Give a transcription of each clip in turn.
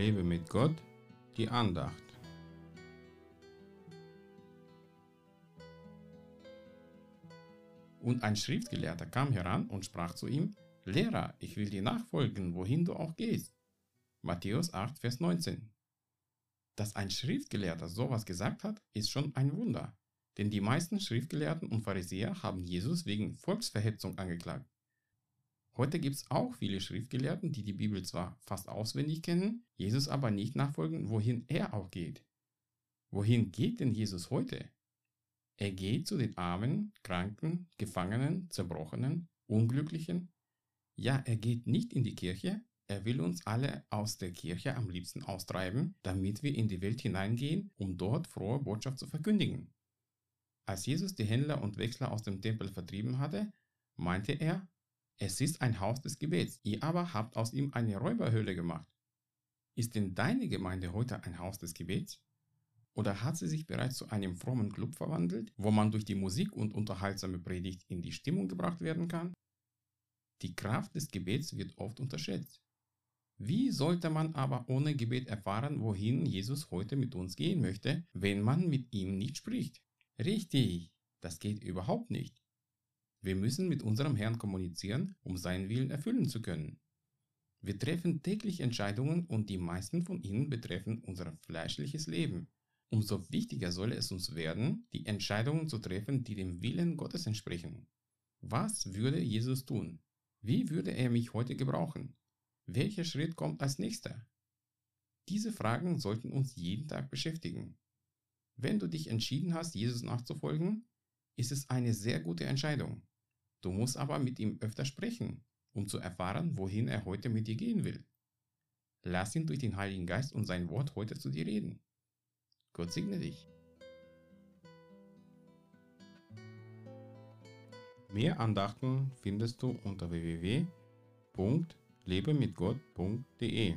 Lebe mit Gott, die Andacht. Und ein Schriftgelehrter kam heran und sprach zu ihm, Lehrer, ich will dir nachfolgen, wohin du auch gehst. Matthäus 8, Vers 19. Dass ein Schriftgelehrter sowas gesagt hat, ist schon ein Wunder, denn die meisten Schriftgelehrten und Pharisäer haben Jesus wegen Volksverhetzung angeklagt. Heute gibt es auch viele Schriftgelehrten, die die Bibel zwar fast auswendig kennen, Jesus aber nicht nachfolgen, wohin er auch geht. Wohin geht denn Jesus heute? Er geht zu den Armen, Kranken, Gefangenen, Zerbrochenen, Unglücklichen. Ja, er geht nicht in die Kirche, er will uns alle aus der Kirche am liebsten austreiben, damit wir in die Welt hineingehen, um dort frohe Botschaft zu verkündigen. Als Jesus die Händler und Wechsler aus dem Tempel vertrieben hatte, meinte er, es ist ein Haus des Gebets, ihr aber habt aus ihm eine Räuberhöhle gemacht. Ist denn deine Gemeinde heute ein Haus des Gebets? Oder hat sie sich bereits zu einem frommen Club verwandelt, wo man durch die Musik und unterhaltsame Predigt in die Stimmung gebracht werden kann? Die Kraft des Gebets wird oft unterschätzt. Wie sollte man aber ohne Gebet erfahren, wohin Jesus heute mit uns gehen möchte, wenn man mit ihm nicht spricht? Richtig, das geht überhaupt nicht. Wir müssen mit unserem Herrn kommunizieren, um seinen Willen erfüllen zu können. Wir treffen täglich Entscheidungen und die meisten von ihnen betreffen unser fleischliches Leben. Umso wichtiger soll es uns werden, die Entscheidungen zu treffen, die dem Willen Gottes entsprechen. Was würde Jesus tun? Wie würde er mich heute gebrauchen? Welcher Schritt kommt als nächster? Diese Fragen sollten uns jeden Tag beschäftigen. Wenn du dich entschieden hast, Jesus nachzufolgen, ist es eine sehr gute Entscheidung. Du musst aber mit ihm öfter sprechen, um zu erfahren, wohin er heute mit dir gehen will. Lass ihn durch den Heiligen Geist und sein Wort heute zu dir reden. Gott segne dich. Mehr Andachten findest du unter www.lebemitgott.de.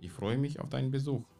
Ich freue mich auf deinen Besuch.